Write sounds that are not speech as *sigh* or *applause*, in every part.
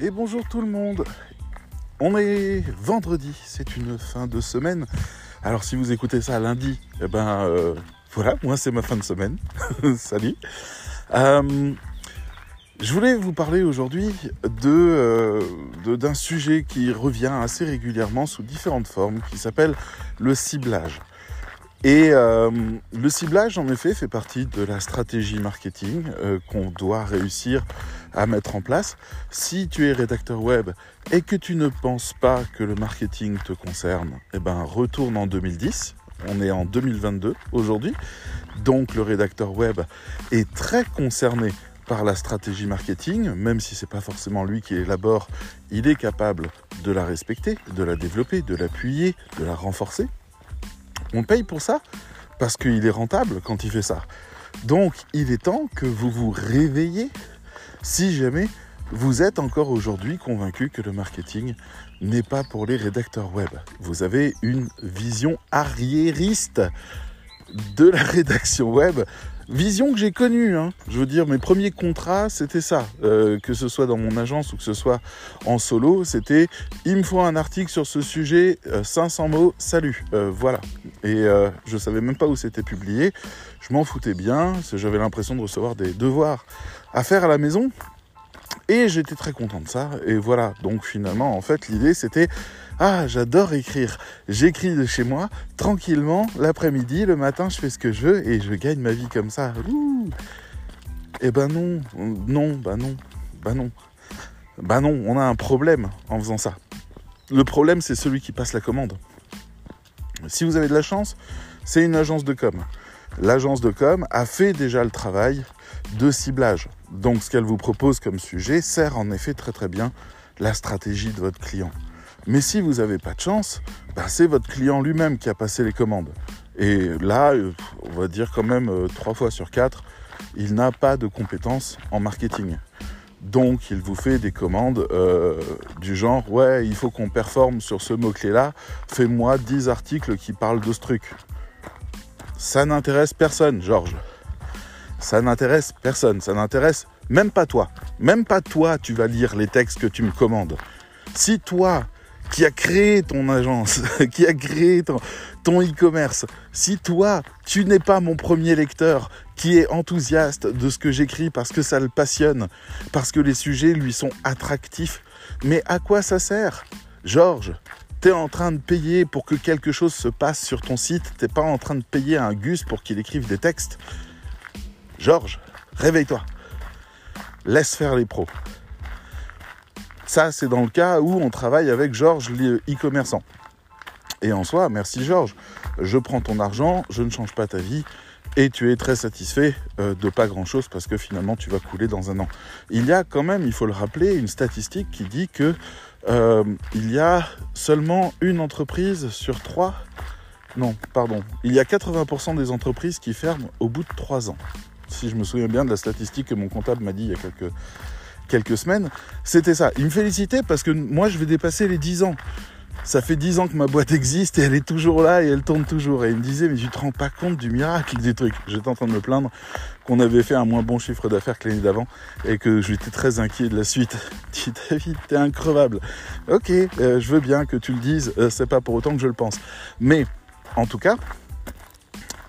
Et bonjour tout le monde. On est vendredi, c'est une fin de semaine. Alors si vous écoutez ça lundi, eh ben euh, voilà, moi c'est ma fin de semaine. *laughs* Salut. Euh, je voulais vous parler aujourd'hui euh, d'un sujet qui revient assez régulièrement sous différentes formes, qui s'appelle le ciblage. Et euh, le ciblage, en effet, fait partie de la stratégie marketing euh, qu'on doit réussir à mettre en place. Si tu es rédacteur web et que tu ne penses pas que le marketing te concerne, eh ben retourne en 2010. On est en 2022 aujourd'hui, donc le rédacteur web est très concerné par la stratégie marketing, même si c'est pas forcément lui qui élabore, il est capable de la respecter, de la développer, de l'appuyer, de la renforcer. On paye pour ça parce qu'il est rentable quand il fait ça. Donc il est temps que vous vous réveillez si jamais vous êtes encore aujourd'hui convaincu que le marketing n'est pas pour les rédacteurs web. Vous avez une vision arriériste de la *laughs* rédaction web Vision que j'ai connue, hein. je veux dire, mes premiers contrats, c'était ça. Euh, que ce soit dans mon agence ou que ce soit en solo, c'était il me faut un article sur ce sujet, 500 euh, mots, salut. Euh, voilà. Et je savais même pas où c'était publié. Je m'en foutais bien, j'avais l'impression de recevoir des devoirs à faire à la maison. Et j'étais très content de ça. Et voilà, donc finalement, en fait, l'idée c'était ah, j'adore écrire. J'écris de chez moi, tranquillement, l'après-midi, le matin, je fais ce que je veux et je gagne ma vie comme ça. Eh ben non, non, bah non, bah non. Bah non, on a un problème en faisant ça. Le problème, c'est celui qui passe la commande. Si vous avez de la chance, c'est une agence de com. L'agence de com a fait déjà le travail de ciblage. Donc ce qu'elle vous propose comme sujet sert en effet très très bien la stratégie de votre client. Mais si vous n'avez pas de chance, bah, c'est votre client lui-même qui a passé les commandes. Et là, euh, on va dire quand même euh, trois fois sur quatre, il n'a pas de compétences en marketing. Donc il vous fait des commandes euh, du genre ouais il faut qu'on performe sur ce mot-clé là, fais-moi 10 articles qui parlent de ce truc. Ça n'intéresse personne, Georges. Ça n'intéresse personne, ça n'intéresse même pas toi. Même pas toi tu vas lire les textes que tu me commandes. Si toi qui a créé ton agence, *laughs* qui a créé ton, e-commerce, si toi, tu n'es pas mon premier lecteur qui est enthousiaste de ce que j'écris parce que ça le passionne, parce que les sujets lui sont attractifs, mais à quoi ça sert? Georges, tu es en train de payer pour que quelque chose se passe sur ton site, t'es pas en train de payer un Gus pour qu'il écrive des textes. Georges, réveille-toi. Laisse faire les pros. Ça, c'est dans le cas où on travaille avec Georges, l'e-commerçant. Et en soi, merci Georges, je prends ton argent, je ne change pas ta vie, et tu es très satisfait euh, de pas grand-chose parce que finalement tu vas couler dans un an. Il y a quand même, il faut le rappeler, une statistique qui dit que euh, il y a seulement une entreprise sur trois, non, pardon, il y a 80% des entreprises qui ferment au bout de trois ans. Si je me souviens bien de la statistique que mon comptable m'a dit il y a quelques quelques semaines, c'était ça. Il me félicitait parce que moi, je vais dépasser les 10 ans. Ça fait 10 ans que ma boîte existe et elle est toujours là et elle tourne toujours. Et il me disait, mais tu te rends pas compte du miracle des trucs. J'étais en train de me plaindre qu'on avait fait un moins bon chiffre d'affaires que l'année d'avant et que j'étais très inquiet de la suite. *laughs* Dis David, t'es increvable. Ok, euh, je veux bien que tu le dises, euh, c'est pas pour autant que je le pense. Mais, en tout cas,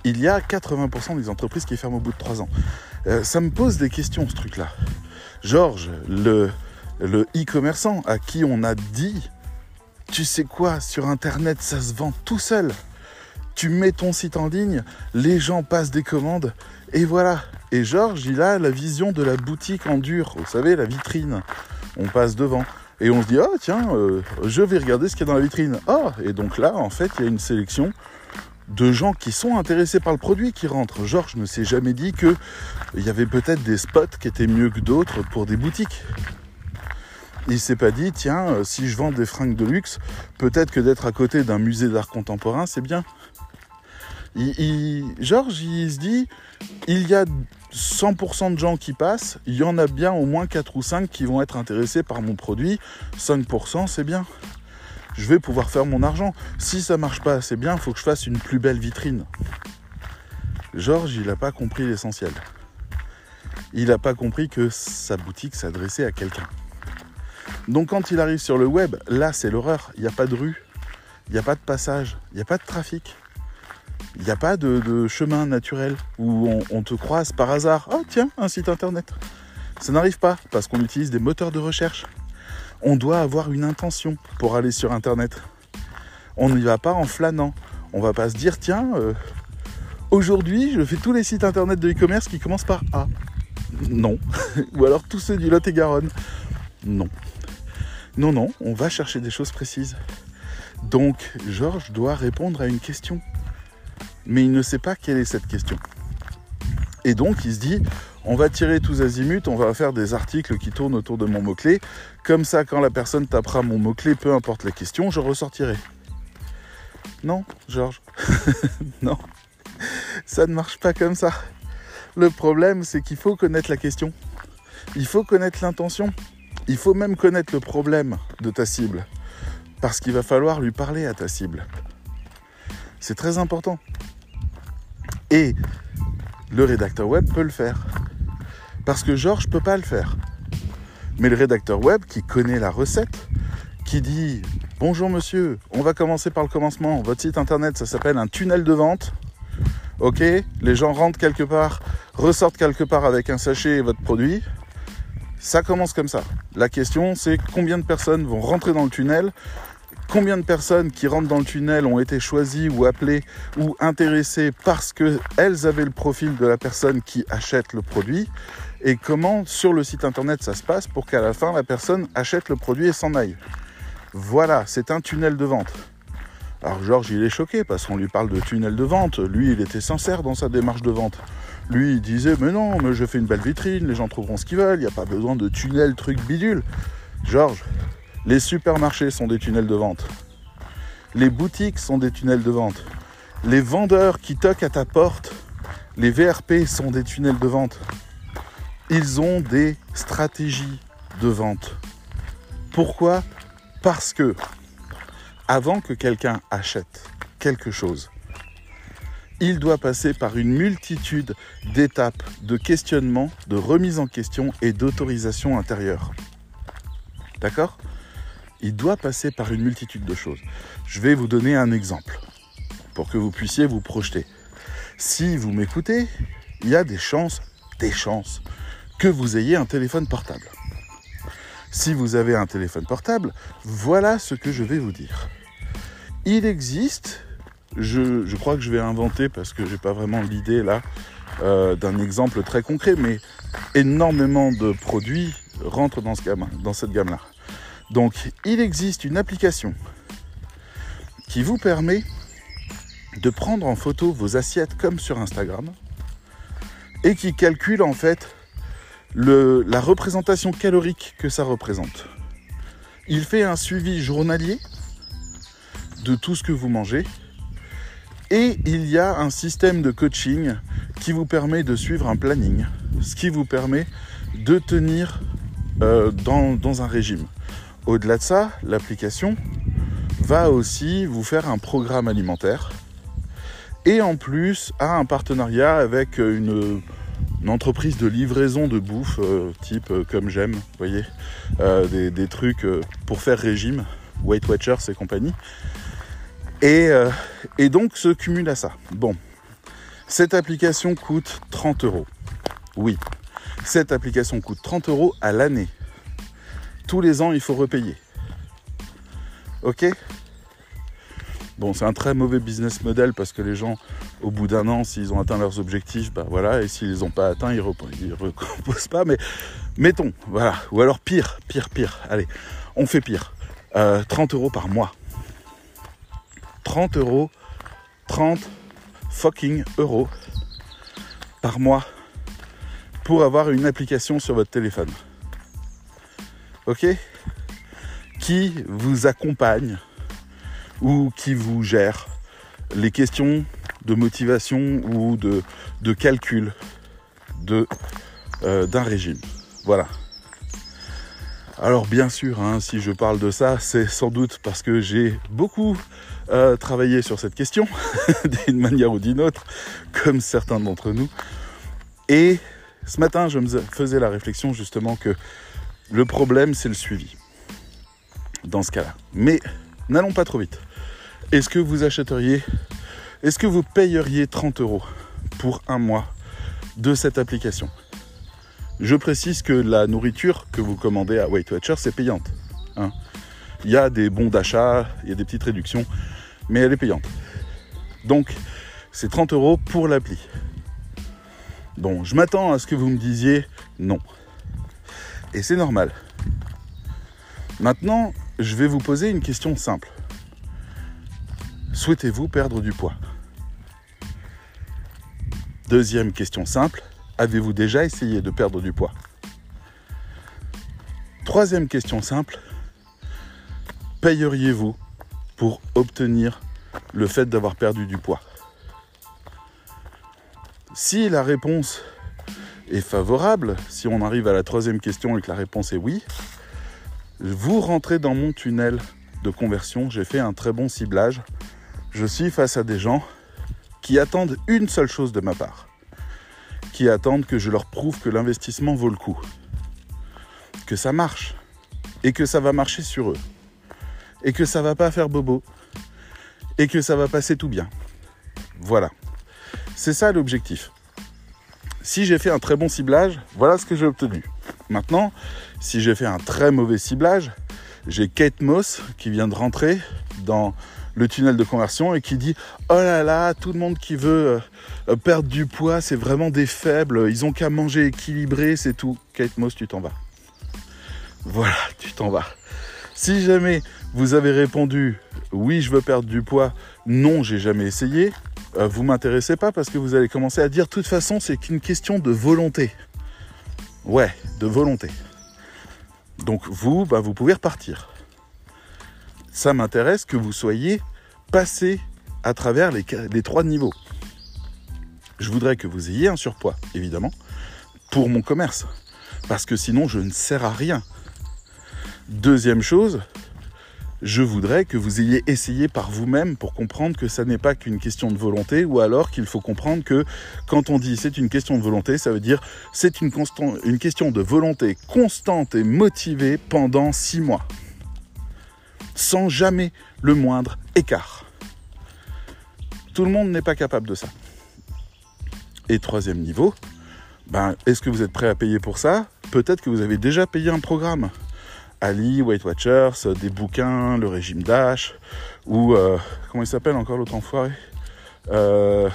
il y a 80% des entreprises qui ferment au bout de 3 ans. Euh, ça me pose des questions, ce truc-là. Georges, le, e-commerçant à qui on a dit, tu sais quoi, sur Internet, ça se vend tout seul. Tu mets ton site en ligne, les gens passent des commandes, et voilà. Et Georges, il a la vision de la boutique en dur, vous savez, la vitrine. On passe devant. Et on se dit, oh tiens, euh, je vais regarder ce qu'il y a dans la vitrine. Oh, et donc là, en fait, il y a une sélection de gens qui sont intéressés par le produit qui rentrent. Georges ne s'est jamais dit qu'il y avait peut-être des spots qui étaient mieux que d'autres pour des boutiques. Il s'est pas dit, tiens, euh, si je vends des fringues de luxe, peut-être que d'être à côté d'un musée d'art contemporain, c'est bien. Georges, il se dit, il y a 100% de gens qui passent, il y en a bien au moins 4 ou 5 qui vont être intéressés par mon produit, 5% c'est bien je vais pouvoir faire mon argent. Si ça marche pas assez bien, il faut que je fasse une plus belle vitrine. Georges, il n'a pas compris l'essentiel. Il n'a pas compris que sa boutique s'adressait à quelqu'un. Donc quand il arrive sur le web, là c'est l'horreur. Il n'y a pas de rue, il n'y a pas de passage, il n'y a pas de trafic. Il n'y a pas de, chemin naturel où on, te croise par hasard. Oh tiens, un site internet. Ça n'arrive pas parce qu'on utilise des moteurs de recherche. On doit avoir une intention pour aller sur internet. On n'y va pas en flânant. On va pas se dire tiens, euh, aujourd'hui je fais tous les sites internet de e-commerce qui commencent par A. Non. *laughs* Ou alors tous ceux du Lot-et-Garonne. Non. Non, non, on va chercher des choses précises. Donc, Georges doit répondre à une question mais il ne sait pas quelle est cette question. Et donc il se dit, on va tirer tous azimuts, on va faire des articles qui tournent autour de mon mot-clé. Comme ça, quand la personne tapera mon mot-clé, peu importe la question, je ressortirai. Non, Georges. *laughs* non. Ça ne marche pas comme ça. Le problème, c'est qu'il faut connaître la question. Il faut connaître l'intention. Il faut même connaître le problème de ta cible. Parce qu'il va falloir lui parler à ta cible. C'est très important. Et le rédacteur web peut le faire. Parce que Georges ne peut pas le faire. Mais le rédacteur web qui connaît la recette, qui dit Bonjour monsieur, on va commencer par le commencement. Votre site internet, ça s'appelle un tunnel de vente. Ok, les gens rentrent quelque part, ressortent quelque part avec un sachet et votre produit. Ça commence comme ça. La question, c'est combien de personnes vont rentrer dans le tunnel? Combien de personnes qui rentrent dans le tunnel ont été choisies ou appelées ou intéressées parce qu'elles avaient le profil de la personne qui achète le produit? Et comment sur le site internet ça se passe pour qu'à la fin la personne achète le produit et s'en aille. Voilà, c'est un tunnel de vente. Alors Georges, il est choqué parce qu'on lui parle de tunnel de vente. Lui, il était sincère dans sa démarche de vente. Lui, il disait, mais non, mais je fais une belle vitrine, les gens trouveront ce qu'ils veulent, il n'y a pas besoin de tunnel, truc bidule. Georges, les supermarchés sont des tunnels de vente. Les boutiques sont des tunnels de vente. Les vendeurs qui toquent à ta porte, les VRP sont des tunnels de vente. Ils ont des stratégies de vente. Pourquoi? Parce que avant que quelqu'un achète quelque chose, il doit passer par une multitude d'étapes de questionnement, de remise en question et d'autorisation intérieure. D'accord? Il doit passer par une multitude de choses. Je vais vous donner un exemple pour que vous puissiez vous projeter. Si vous m'écoutez, il y a des chances, des chances, que vous ayez un téléphone portable. Si vous avez un téléphone portable, voilà ce que je vais vous dire. Il existe, je, crois que je vais inventer parce que je n'ai pas vraiment l'idée là euh, d'un exemple très concret, mais énormément de produits rentrent dans, ce gamme, dans cette gamme-là. Donc il existe une application qui vous permet de prendre en photo vos assiettes comme sur Instagram et qui calcule en fait la représentation calorique que ça représente. Il fait un suivi journalier de tout ce que vous mangez et il y a un système de coaching qui vous permet de suivre un planning, ce qui vous permet de tenir euh, dans un régime. Au-delà de ça, l'application va aussi vous faire un programme alimentaire et en plus a un partenariat avec une, entreprise de livraison de bouffe euh, type euh, comme j'aime, voyez, euh, des, trucs pour faire régime, Weight Watchers et compagnie. Et, et donc se cumule à ça. Bon, cette application coûte 30 euros. Oui, cette application coûte 30 euros à l'année tous les ans, il faut repayer. Ok? Bon, c'est un très mauvais business model parce que les gens, au bout d'un an, s'ils ont atteint leurs objectifs, bah voilà, et s'ils les ont pas atteints, ils ne recomposent pas. Mais mettons, voilà. Ou alors pire, pire, pire. Allez, on fait pire. 30 euh, euros par mois. 30 euros, 30 fucking euros par mois pour avoir une application sur votre téléphone ok? Qui vous accompagne ou qui vous gère les questions de motivation ou de, de calcul euh, d'un régime. Voilà. Alors bien sûr, hein, si je parle de ça, c'est sans doute parce que j'ai beaucoup euh, travaillé sur cette question, *laughs* d'une manière ou d'une autre, comme certains d'entre nous. Et ce matin, je me faisais la réflexion justement que le problème, c'est le suivi. dans ce cas-là. Mais n'allons pas trop vite. Est-ce que vous achèteriez, est-ce que vous payeriez 30 euros pour un mois de cette application? Je précise que la nourriture que vous commandez à Weight Watcher, c'est payante. Hein. il y a des bons d'achat, il y a des petites réductions, mais elle est payante. Donc, c'est 30 euros pour l'appli. Bon, je m'attends à ce que vous me disiez non. Et c'est normal. Maintenant, je vais vous poser une question simple. Souhaitez-vous perdre du poids? Deuxième question simple. Avez-vous déjà essayé de perdre du poids? Troisième question simple. Payeriez-vous pour obtenir le fait d'avoir perdu du poids? Si la réponse est favorable, si on arrive à la troisième question et que la réponse est oui, vous rentrez dans mon tunnel de conversion. J'ai fait un très bon ciblage. Je suis face à des gens qui attendent une seule chose de ma part. Qui attendent que je leur prouve que l'investissement vaut le coup. Que ça marche. Et que ça va marcher sur eux. Et que ça va pas faire bobo. Et que ça va passer tout bien. Voilà. C'est ça l'objectif. Si j'ai fait un très bon ciblage, voilà ce que j'ai obtenu. Maintenant, si j'ai fait un très mauvais ciblage, j'ai Kate Moss qui vient de rentrer dans le tunnel de conversion et qui dit Oh là là, tout le monde qui veut euh, perdre du poids, c'est vraiment des faibles, ils ont qu'à manger équilibré, c'est tout. Kate Moss, tu t'en vas. Voilà, *laughs* tu t'en vas. Si jamais vous avez répondu oui, je veux perdre du poids, non, j'ai jamais essayé, euh, vous m'intéressez pas parce que vous allez commencer à dire de toute façon, c'est qu'une question de volonté. Ouais, de volonté. Donc vous, bah, vous pouvez repartir. Ça m'intéresse que vous soyez passé à travers les, trois niveaux. Je voudrais que vous ayez un surpoids, évidemment, pour mon commerce. Parce que sinon, je ne sers à rien. Deuxième chose, je voudrais que vous ayez essayé par vous-même pour comprendre que ça n'est pas qu'une question de volonté, ou alors qu'il faut comprendre que quand on dit c'est une question de volonté, ça veut dire c'est une question de volonté constante et motivée pendant six mois, sans jamais le moindre écart. Tout le monde n'est pas capable de ça. Et troisième niveau, ben, est-ce que vous êtes prêt à payer pour ça? Peut-être que vous avez déjà payé un programme. Ali, Weight Watchers, euh, des bouquins, le régime Dash, ou euh, comment il s'appelle encore l'autre enfoiré? Euh,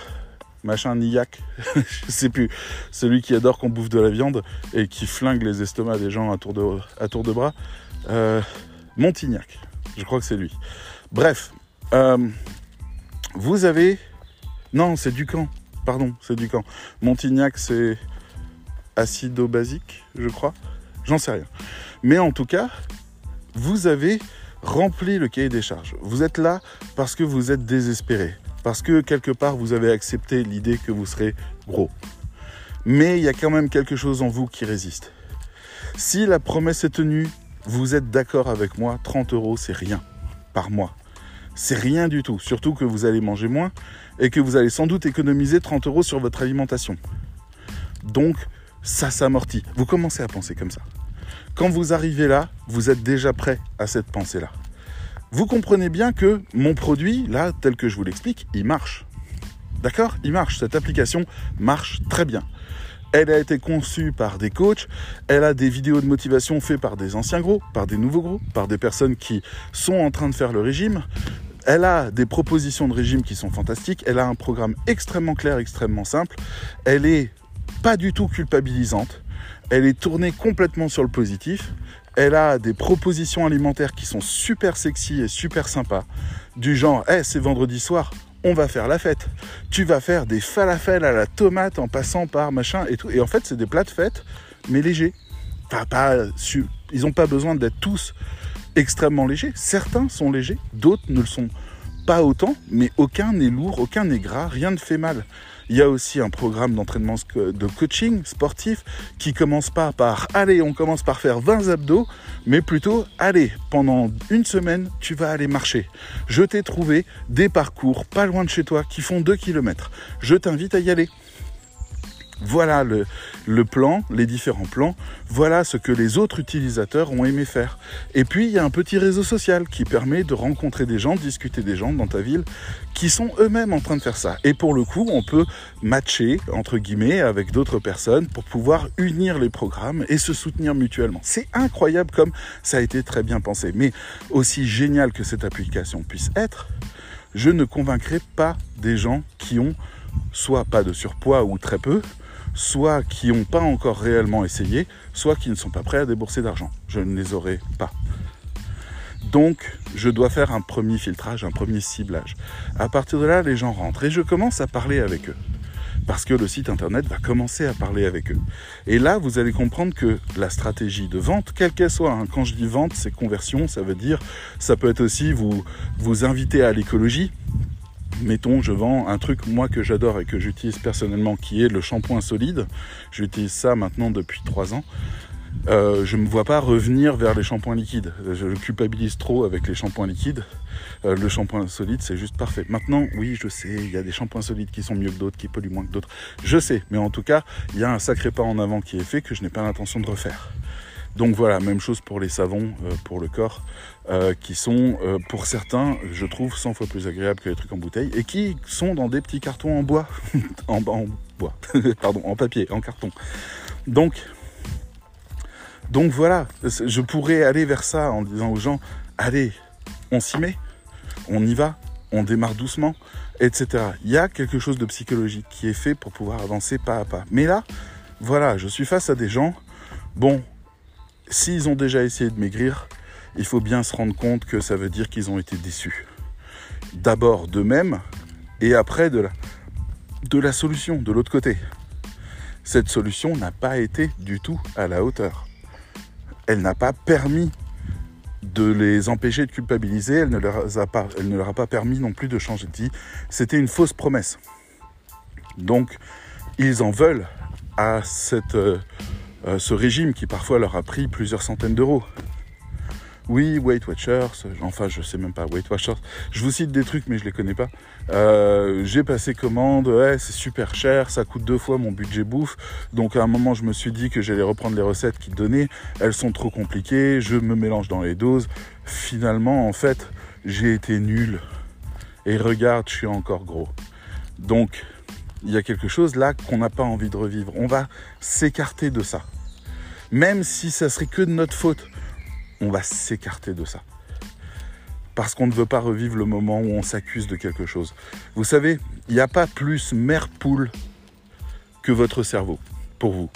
Machin Niac, *laughs* je sais plus, celui qui adore qu'on bouffe de la viande et qui flingue les estomacs des gens à tour de, à tour de bras. Montignac, je crois que c'est lui. Bref, vous avez. Non, c'est Ducamp, pardon, c'est Ducamp. Montignac, c'est acido-basique, je crois. J'en sais rien. Mais en tout cas, vous avez rempli le cahier des charges. Vous êtes là parce que vous êtes désespéré. Parce que quelque part, vous avez accepté l'idée que vous serez gros. Mais il y a quand même quelque chose en vous qui résiste. Si la promesse est tenue, vous êtes d'accord avec moi, 30 euros, c'est rien par mois. C'est rien du tout. Surtout que vous allez manger moins et que vous allez sans doute économiser 30 euros sur votre alimentation. Donc, ça s'amortit. Vous commencez à penser comme ça. Quand vous arrivez là, vous êtes déjà prêt à cette pensée-là. Vous comprenez bien que mon produit, là, tel que je vous l'explique, il marche. D'accord? Il marche. Cette application marche très bien. Elle a été conçue par des coachs, elle a des vidéos de motivation faites par des anciens gros, par des nouveaux gros, par des personnes qui sont en train de faire le régime. Elle a des propositions de régime qui sont fantastiques, elle a un programme extrêmement clair, extrêmement simple, elle est pas du tout culpabilisante, elle est tournée complètement sur le positif. Elle a des propositions alimentaires qui sont super sexy et super sympas. Du genre, hey, c'est vendredi soir, on va faire la fête. Tu vas faire des falafels à la tomate en passant par machin et tout. Et en fait, c'est des plats de fête, mais légers. Enfin, pas, ils n'ont pas besoin d'être tous extrêmement légers. Certains sont légers, d'autres ne le sont pas autant, mais aucun n'est lourd, aucun n'est gras, rien ne fait mal. Il y a aussi un programme d'entraînement de coaching sportif qui commence pas par allez, on commence par faire 20 abdos, mais plutôt allez, pendant une semaine, tu vas aller marcher. Je t'ai trouvé des parcours pas loin de chez toi qui font 2 km. Je t'invite à y aller. Voilà le, plan, les différents plans. Voilà ce que les autres utilisateurs ont aimé faire. Et puis, il y a un petit réseau social qui permet de rencontrer des gens, discuter des gens dans ta ville qui sont eux-mêmes en train de faire ça. Et pour le coup, on peut matcher, entre guillemets, avec d'autres personnes pour pouvoir unir les programmes et se soutenir mutuellement. C'est incroyable comme ça a été très bien pensé. Mais aussi génial que cette application puisse être, je ne convaincrai pas des gens qui ont soit pas de surpoids ou très peu, soit qui n'ont pas encore réellement essayé, soit qui ne sont pas prêts à débourser d'argent. Je ne les aurai pas. Donc, je dois faire un premier filtrage, un premier ciblage. À partir de là, les gens rentrent et je commence à parler avec eux. Parce que le site internet va commencer à parler avec eux. Et là, vous allez comprendre que la stratégie de vente, quelle qu'elle soit, hein, quand je dis vente, c'est conversion, ça veut dire, ça peut être aussi vous, vous inviter à l'écologie, mettons, je vends un truc, moi, que j'adore et que j'utilise personnellement, qui est le shampoing solide. J'utilise ça maintenant depuis trois ans. Euh, je ne me vois pas revenir vers les shampoings liquides. Je culpabilise trop avec les shampoings liquides. Euh, le shampoing solide, c'est juste parfait. Maintenant, oui, je sais, il y a des shampoings solides qui sont mieux que d'autres, qui polluent moins que d'autres. Je sais, mais en tout cas, il y a un sacré pas en avant qui est fait que je n'ai pas l'intention de refaire. Donc voilà, même chose pour les savons euh, pour le corps, euh, qui sont euh, pour certains, je trouve, 100 fois plus agréables que les trucs en bouteille, et qui sont dans des petits cartons en bois, *laughs* en, en, bois, *laughs* pardon, en papier, en carton. Donc, donc voilà, je pourrais aller vers ça en disant aux gens, allez, on s'y met, on y va, on démarre doucement, etc. Il y a quelque chose de psychologique qui est fait pour pouvoir avancer pas à pas. Mais là, voilà, je suis face à des gens, bon, s'ils ont déjà essayé de maigrir, il faut bien se rendre compte que ça veut dire qu'ils ont été déçus. D'abord d'eux-mêmes et après de la, solution, de l'autre côté. Cette solution n'a pas été du tout à la hauteur. Elle n'a pas permis de les empêcher de culpabiliser, elle ne, leur a pas, elle ne leur a pas permis non plus de changer de vie. C'était une fausse promesse. Donc, ils en veulent à cette, euh, ce régime qui parfois leur a pris plusieurs centaines d'euros. Oui, Weight Watchers, enfin je sais même pas, Weight Watchers, je vous cite des trucs mais je les connais pas. Euh, j'ai passé commande, ouais, c'est super cher, ça coûte deux fois mon budget bouffe. Donc à un moment je me suis dit que j'allais reprendre les recettes qu'ils donnaient, elles sont trop compliquées, je me mélange dans les doses. Finalement en fait j'ai été nul. Et regarde, je suis encore gros. Donc il y a quelque chose là qu'on n'a pas envie de revivre. On va s'écarter de ça. Même si ça serait que de notre faute, on va s'écarter de ça. Parce qu'on ne veut pas revivre le moment où on s'accuse de quelque chose. Vous savez, il n'y a pas plus mère poule que votre cerveau, pour vous.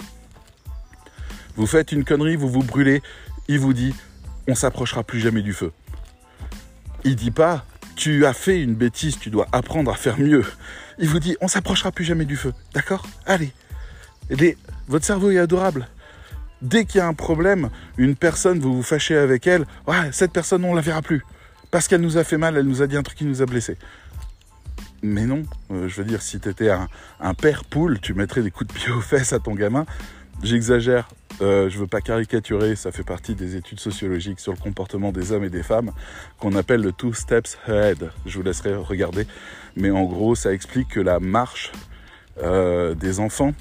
Vous faites une connerie, vous vous brûlez, il vous dit, on s'approchera plus jamais du feu. Il dit pas, tu as fait une bêtise, tu dois apprendre à faire mieux. Il vous dit, on s'approchera plus jamais du feu. D'accord? Allez. votre cerveau est adorable. Dès qu'il y a un problème, une personne, vous vous fâchez avec elle, ouais, cette personne, on la verra plus. Parce qu'elle nous a fait mal, elle nous a dit un truc qui nous a blessés. Mais non, euh, je veux dire, si tu étais un, père poule, tu mettrais des coups de pied aux fesses à ton gamin. J'exagère, euh, je veux pas caricaturer, ça fait partie des études sociologiques sur le comportement des hommes et des femmes qu'on appelle le two steps ahead. Je vous laisserai regarder. Mais en gros, ça explique que la marche euh, des enfants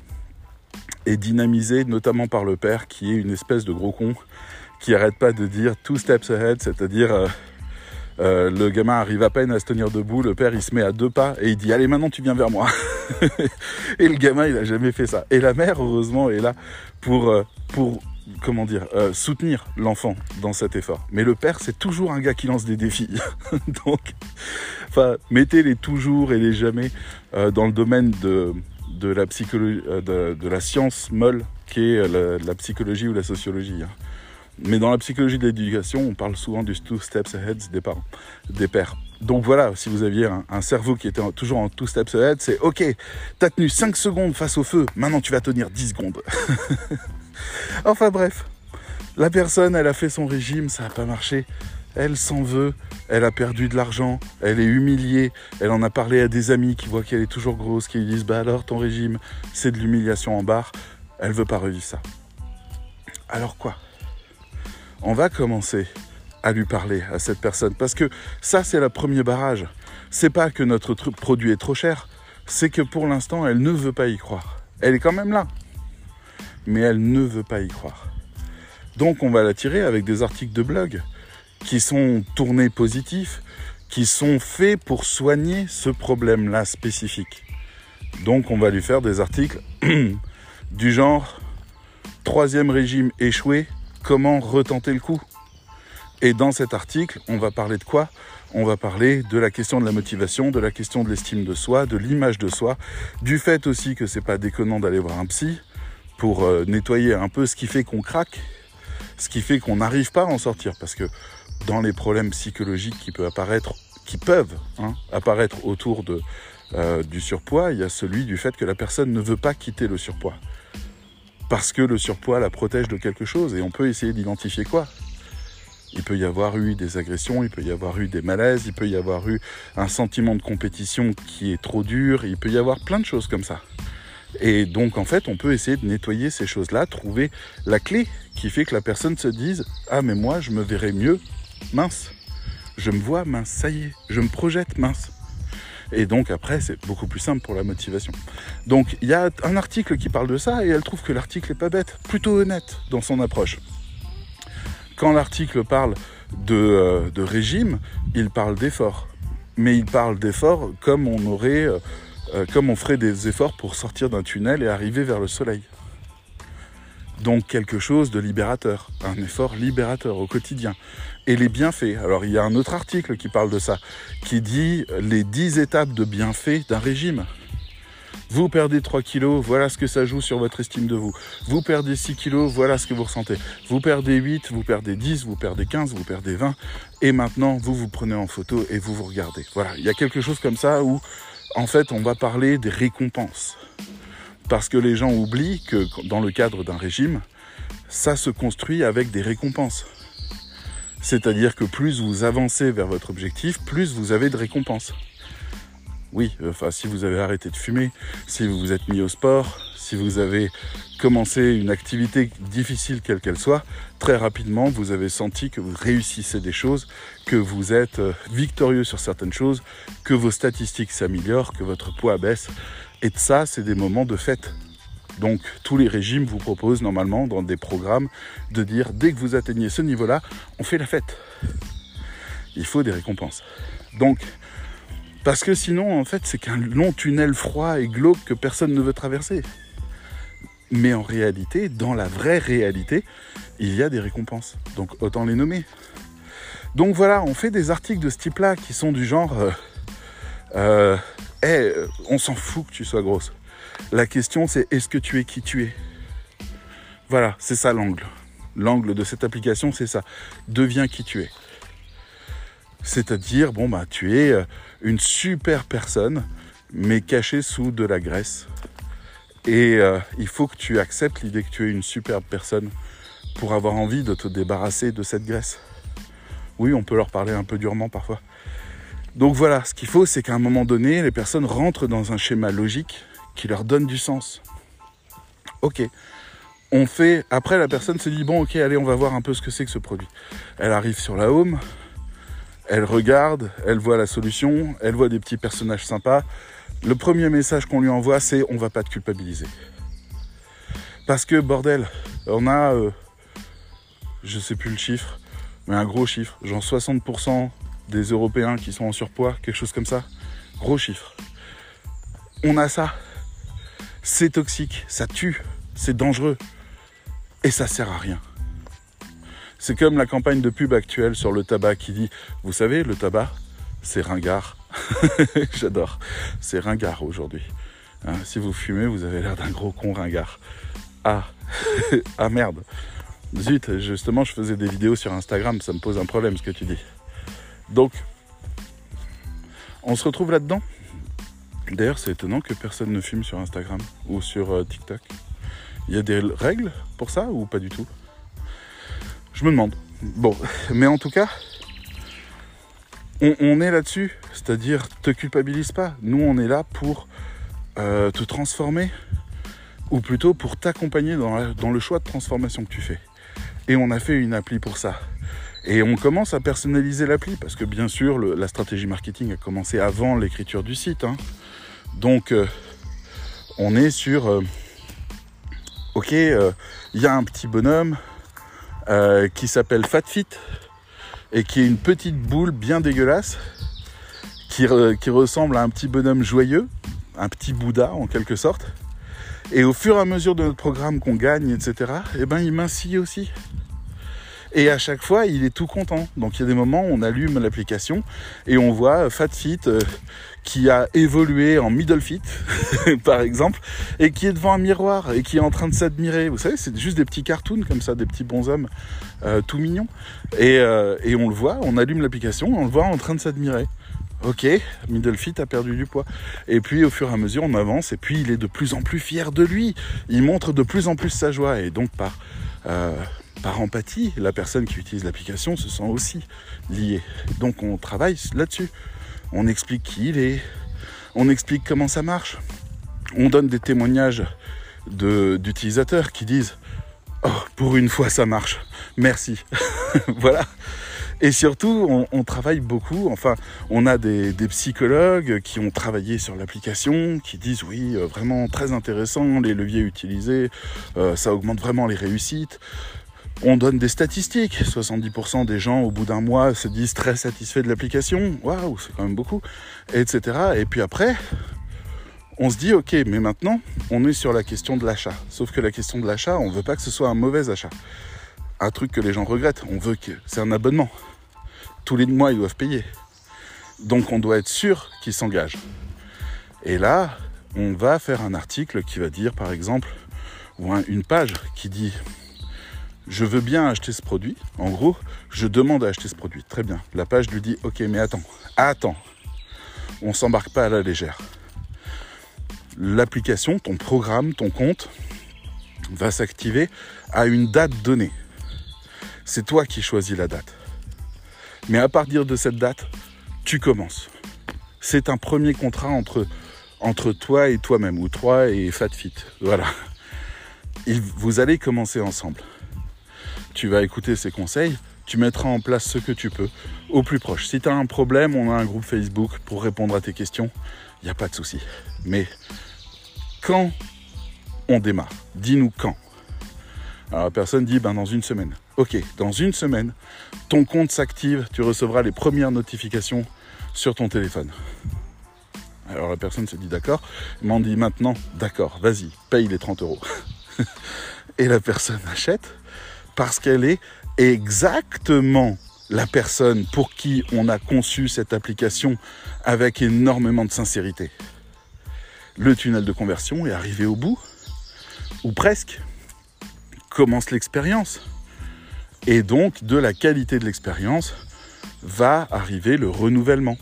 est dynamisée notamment par le père qui est une espèce de gros con qui arrête pas de dire two steps ahead, c'est-à-dire euh, euh, le gamin arrive à peine à se tenir debout, le père il se met à deux pas et il dit allez maintenant tu viens vers moi. *laughs* et le gamin il a jamais fait ça. Et la mère heureusement est là pour euh, pour comment dire soutenir l'enfant dans cet effort. Mais le père c'est toujours un gars qui lance des défis. *laughs* Donc enfin mettez-les toujours et les jamais dans le domaine de de la psychologie euh, de, la science molle qui est la, la psychologie ou la sociologie. Hein. Mais dans la psychologie de l'éducation, on parle souvent du two steps ahead des parents, des pères. Donc voilà, si vous aviez un, cerveau qui était toujours en two steps ahead, c'est OK, t'as tenu 5 secondes face au feu, maintenant tu vas tenir 10 secondes. *laughs* enfin bref, la personne, elle a fait son régime, ça n'a pas marché. Elle s'en veut, elle a perdu de l'argent, elle est humiliée, elle en a parlé à des amis qui voient qu'elle est toujours grosse, qui lui disent Bah alors ton régime, c'est de l'humiliation en barre. Elle veut pas revivre ça. Alors quoi? On va commencer à lui parler à cette personne parce que ça c'est le premier barrage. C'est pas que notre produit est trop cher, c'est que pour l'instant elle ne veut pas y croire. Elle est quand même là. Mais elle ne veut pas y croire. Donc on va l'attirer avec des articles de blog qui sont tournés positifs, qui sont faits pour soigner ce problème-là spécifique. Donc on va lui faire des articles *clears throat* du genre troisième régime échoué, comment retenter le coup? Et dans cet article, on va parler de quoi? On va parler de la question de la motivation, de la question de l'estime de soi, de l'image de soi, du fait aussi que c'est pas déconnant d'aller voir un psy pour euh, nettoyer un peu ce qui fait qu'on craque, ce qui fait qu'on n'arrive pas à en sortir. Parce que dans les problèmes psychologiques qui peuvent apparaître, hein, autour euh, du surpoids, il y a celui du fait que la personne ne veut pas quitter le surpoids. Parce que le surpoids la protège de quelque chose et on peut essayer d'identifier quoi? Il peut y avoir eu des agressions, il peut y avoir eu des malaises, il peut y avoir eu un sentiment de compétition qui est trop dur, il peut y avoir plein de choses comme ça. Et donc en fait, on peut essayer de nettoyer ces choses-là, trouver la clé qui fait que la personne se dise Ah mais moi je me verrai mieux mince. Je me vois mince, ça y est, je me projette mince. Et donc après, c'est beaucoup plus simple pour la motivation. Donc il y a un article qui parle de ça et elle trouve que l'article est pas bête, plutôt honnête dans son approche. Quand l'article parle de, euh, régime, il parle d'effort. Mais il parle d'effort comme on aurait, euh, euh, comme on ferait des efforts pour sortir d'un tunnel et arriver vers le soleil. Donc quelque chose de libérateur, un effort libérateur au quotidien. Et les bienfaits. Alors il y a un autre article qui parle de ça, qui dit les 10 étapes de bienfaits d'un régime. Vous perdez 3 kilos, voilà ce que ça joue sur votre estime de vous. Vous perdez 6 kilos, voilà ce que vous ressentez. Vous perdez 8, vous perdez 10, vous perdez 15, vous perdez 20. Et maintenant, vous vous prenez en photo et vous vous regardez. Voilà, il y a quelque chose comme ça où, en fait, on va parler des récompenses. Parce que les gens oublient que dans le cadre d'un régime, ça se construit avec des récompenses. C'est-à-dire que plus vous avancez vers votre objectif, plus vous avez de récompenses. Oui, enfin, si vous avez arrêté de fumer, si vous vous êtes mis au sport, si vous avez commencé une activité difficile quelle qu'elle soit, très rapidement, vous avez senti que vous réussissez des choses, que vous êtes euh, victorieux sur certaines choses, que vos statistiques s'améliorent, que votre poids baisse. Et ça, c'est des moments de fête. Donc tous les régimes vous proposent normalement dans des programmes de dire dès que vous atteignez ce niveau-là, on fait la fête. Il faut des récompenses. Donc, parce que sinon, en fait, c'est qu'un long tunnel froid et glauque que personne ne veut traverser. Mais en réalité, dans la vraie réalité, il y a des récompenses. Donc autant les nommer. Donc voilà, on fait des articles de ce type-là qui sont du genre... Euh, euh, eh, on s'en fout que tu sois grosse. La question c'est est-ce que tu es qui tu es? Voilà, c'est ça l'angle. L'angle de cette application, c'est ça. Deviens qui tu es. C'est-à-dire, bon, bah, tu es euh, une super personne, mais cachée sous de la graisse. Et euh, il faut que tu acceptes l'idée que tu es une superbe personne pour avoir envie de te débarrasser de cette graisse. Oui, on peut leur parler un peu durement parfois. Donc voilà, ce qu'il faut, c'est qu'à un moment donné, les personnes rentrent dans un schéma logique qui leur donne du sens. Ok. On fait. Après, la personne se dit bon, ok, allez, on va voir un peu ce que c'est que ce produit. Elle arrive sur la home, elle regarde, elle voit la solution, elle voit des petits personnages sympas. Le premier message qu'on lui envoie, c'est on va pas te culpabiliser. Parce que bordel, on a, euh, je sais plus le chiffre, mais un gros chiffre, genre 60% des Européens qui sont en surpoids, quelque chose comme ça. Gros chiffre. On a ça. C'est toxique, ça tue, c'est dangereux. Et ça sert à rien. C'est comme la campagne de pub actuelle sur le tabac qui dit, vous savez, le tabac, c'est ringard. *laughs* J'adore. C'est ringard aujourd'hui. Hein, si vous fumez, vous avez l'air d'un gros con ringard. Ah, *laughs* ah merde. Zut, justement, je faisais des vidéos sur Instagram, ça me pose un problème ce que tu dis. Donc, on se retrouve là-dedans? D'ailleurs, c'est étonnant que personne ne fume sur Instagram ou sur euh, TikTok. Il y a des règles pour ça ou pas du tout? Je me demande. Bon, *laughs* mais en tout cas, on, est là-dessus. C'est-à-dire, te culpabilise pas. Nous, on est là pour euh, te transformer ou plutôt pour t'accompagner dans, le choix de transformation que tu fais. Et on a fait une appli pour ça. Et on commence à personnaliser l'appli parce que bien sûr la stratégie marketing a commencé avant l'écriture du site. Hein. Donc euh, on est sur euh, Ok, il y a un petit bonhomme qui s'appelle FatFit et qui est une petite boule bien dégueulasse qui, ressemble à un petit bonhomme joyeux, un petit Bouddha en quelque sorte. Et au fur et à mesure de notre programme qu'on gagne, etc., eh ben, il mincit aussi. Et à chaque fois, il est tout content. Donc il y a des moments où on allume l'application et on voit FatFit euh, qui a évolué en middle fit, *laughs* par exemple, et qui est devant un miroir et qui est en train de s'admirer. Vous savez, c'est juste des petits cartoons comme ça, des petits bonshommes euh, tout mignons. Et, euh, et on le voit, on allume l'application, on le voit en train de s'admirer. Ok, middle fit a perdu du poids. Et puis au fur et à mesure, on avance et puis il est de plus en plus fier de lui. Il montre de plus en plus sa joie et donc par par empathie, la personne qui utilise l'application se sent aussi liée. Donc on travaille là-dessus. On explique qui il est, on explique comment ça marche. On donne des témoignages d'utilisateurs qui disent Oh, pour une fois ça marche, merci. *laughs* voilà. Et surtout, on, travaille beaucoup, enfin, on a des, psychologues qui ont travaillé sur l'application, qui disent oui, euh, vraiment très intéressant, les leviers utilisés, euh, ça augmente vraiment les réussites. On donne des statistiques. 70% des gens au bout d'un mois se disent très satisfaits de l'application. Waouh, c'est quand même beaucoup. Etc. Et puis après, on se dit ok, mais maintenant, on est sur la question de l'achat. Sauf que la question de l'achat, on veut pas que ce soit un mauvais achat. Un truc que les gens regrettent. On veut que c'est un abonnement. Tous les mois, ils doivent payer. Donc on doit être sûr qu'ils s'engagent. Et là, on va faire un article qui va dire, par exemple, ou une page qui dit je veux bien acheter ce produit. En gros, je demande à acheter ce produit. Très bien. La page lui dit Ok, mais attends, attends. On s'embarque pas à la légère. L'application, ton programme, ton compte va s'activer à une date donnée. C'est toi qui choisis la date. Mais à partir de cette date, tu commences. C'est un premier contrat entre, entre toi et toi-même, ou toi et FatFit. Voilà. vous allez commencer ensemble tu vas écouter ses conseils, tu mettras en place ce que tu peux au plus proche. Si tu as un problème, on a un groupe Facebook pour répondre à tes questions, il n'y a pas de souci. Mais quand on démarre, dis-nous quand. Alors la personne dit ben dans une semaine. Ok, dans une semaine, ton compte s'active, tu recevras les premières notifications sur ton téléphone. Alors la personne se dit d'accord, m'en dit maintenant d'accord, vas-y, paye les 30 euros. *laughs* Et la personne achète, parce qu'elle est exactement la personne pour qui on a conçu cette application avec énormément de sincérité. Le tunnel de conversion est arrivé au bout, ou presque. Commence l'expérience. Et donc, de la qualité de l'expérience va arriver le renouvellement.